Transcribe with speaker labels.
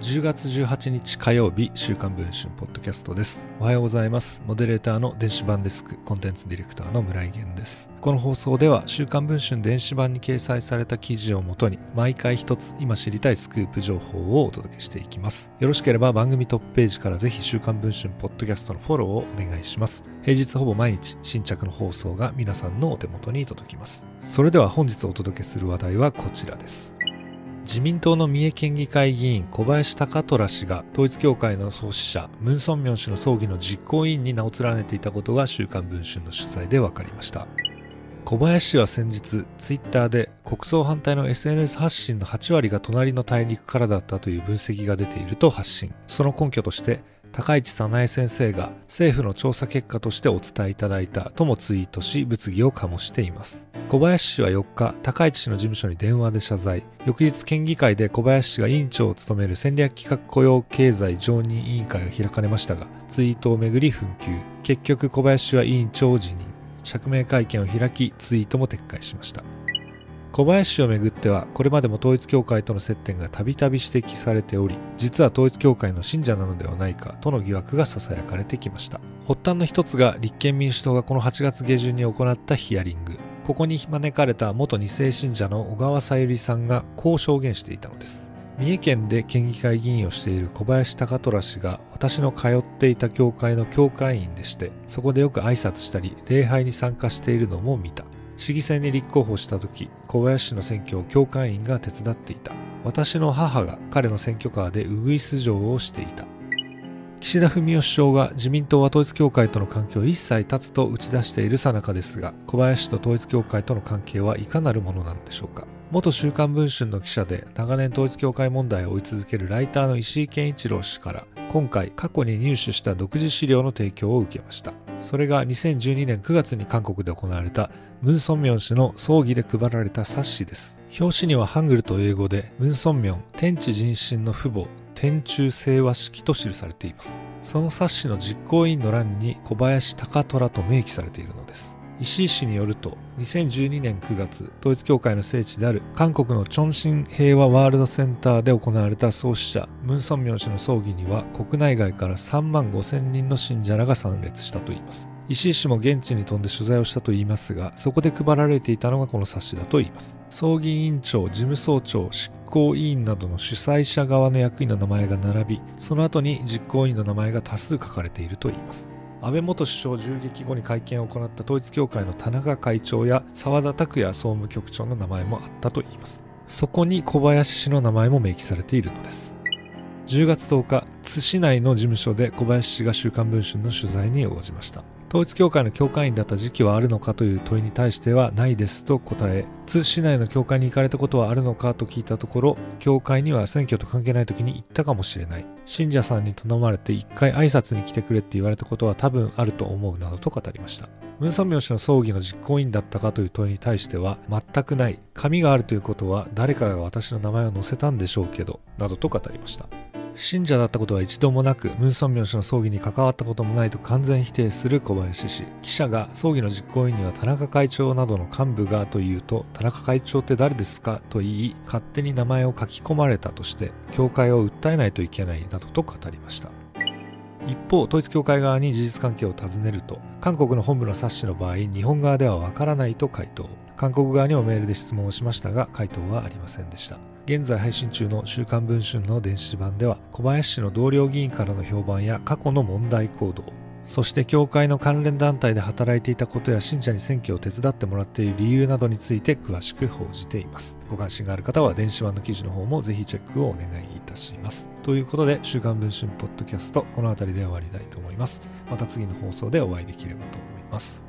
Speaker 1: 10月18日火曜日週刊文春ポッドキャストです。おはようございます。モデレーターの電子版デスクコンテンツディレクターの村井源です。この放送では週刊文春電子版に掲載された記事をもとに毎回一つ今知りたいスクープ情報をお届けしていきます。よろしければ番組トップページからぜひ週刊文春ポッドキャストのフォローをお願いします。平日ほぼ毎日新着の放送が皆さんのお手元に届きます。それでは本日お届けする話題はこちらです。自民党の三重県議会議員小林貴虎氏が統一教会の創始者ムン・ソンミョン氏の葬儀の実行委員に名を連ねていたことが週刊文春の取材で分かりました。小林氏は先日ツイッターで国葬反対の SNS 発信の8割が隣の大陸からだったという分析が出ていると発信。その根拠として高市早苗先生が政府の調査結果としてお伝えいただいたともツイートし物議を醸しています小林氏は4日、高市氏の事務所に電話で謝罪。翌日、県議会で小林氏が委員長を務める戦略企画雇用経済常任委員会が開かれましたが、ツイートをめぐり紛糾。結局、小林氏は委員長を辞任。釈明会見を開き、ツイートも撤回しました。小林氏をめぐってはこれまでも統一教会との接点がたびたび指摘されており実は統一教会の信者なのではないかとの疑惑がささやかれてきました。発端の一つが立憲民主党がこの8月下旬に行ったヒアリング。ここに招かれた元2世信者の小川さゆりさんがこう証言していたのです。三重県で県議会議員をしている小林貴虎氏が私の通っていた教会の教会員でしてそこでよく挨拶したり礼拝に参加しているのも見た。市議選に立候補した時小林氏の選挙を教会員が手伝っていた。私の母が彼の選挙カーでウグイス城をしていた。岸田文雄首相が自民党は統一教会との関係を一切断つと打ち出しているさなかですが小林氏と統一教会との関係はいかなるものなのでしょうか。元週刊文春の記者で長年統一教会問題を追い続けるライターの石井健一郎氏から今回過去に入手した独自資料の提供を受けました。それが2012年9月に韓国で行われたムン・ソンミョン氏の葬儀で配られた冊子です。表紙にはハングルと英語でムン・ソンミョン天地人心の父母天中清和式と記されています。その冊子の実行委員の欄に小林貴虎と明記されているのです。石井氏によると2012年9月統一教会の聖地である韓国のチョンシン平和ワールドセンターで行われた創始者ムン・ソンミョン氏の葬儀には国内外から3万5千人の信者らが参列したといいます。石井氏も現地に飛んで取材をしたといいますがそこで配られていたのがこの冊子だといいます。葬儀委員長事務総長執行委員などの主催者側の役員の名前が並びその後に実行委員の名前が多数書かれているといいます。安倍元首相銃撃後に会見を行った統一教会の田中会長や澤田拓也総務局長の名前もあったといいます。そこに小林氏の名前も明記されているのです。10月10日津市内の事務所で小林氏が週刊文春の取材に応じました。統一教会の教会員だった時期はあるのかという問いに対してはないですと答え津市内の教会に行かれたことはあるのかと聞いたところ教会には選挙と関係ない時に行ったかもしれない。信者さんに頼まれて一回挨拶に来てくれって言われたことは多分あると思うなどと語りました。ムン・ソンミョン氏の葬儀の実行委員だったかという問いに対しては全くない。紙があるということは誰かが私の名前を載せたんでしょうけどなどと語りました。信者だったことは一度もなく、ムン・ソンミョン氏の葬儀に関わったこともないと完全否定する小林氏。記者が葬儀の実行委員には田中会長などの幹部がというと、田中会長って誰ですかと言い、勝手に名前を書き込まれたとして、教会を訴えないといけないなどと語りました。一方、統一教会側に事実関係を尋ねると、韓国の本部の冊子の場合、日本側ではわからないと回答。韓国側にもメールで質問をしましたが、回答はありませんでした。現在配信中の週刊文春の電子版では小林氏の同僚議員からの評判や過去の問題行動そして教会の関連団体で働いていたことや信者に選挙を手伝ってもらっている理由などについて詳しく報じています。ご関心がある方は電子版の記事の方もぜひチェックをお願いいたします。ということで、週刊文春ポッドキャスト、この辺りで終わりたいと思います。また次の放送でお会いできればと思います。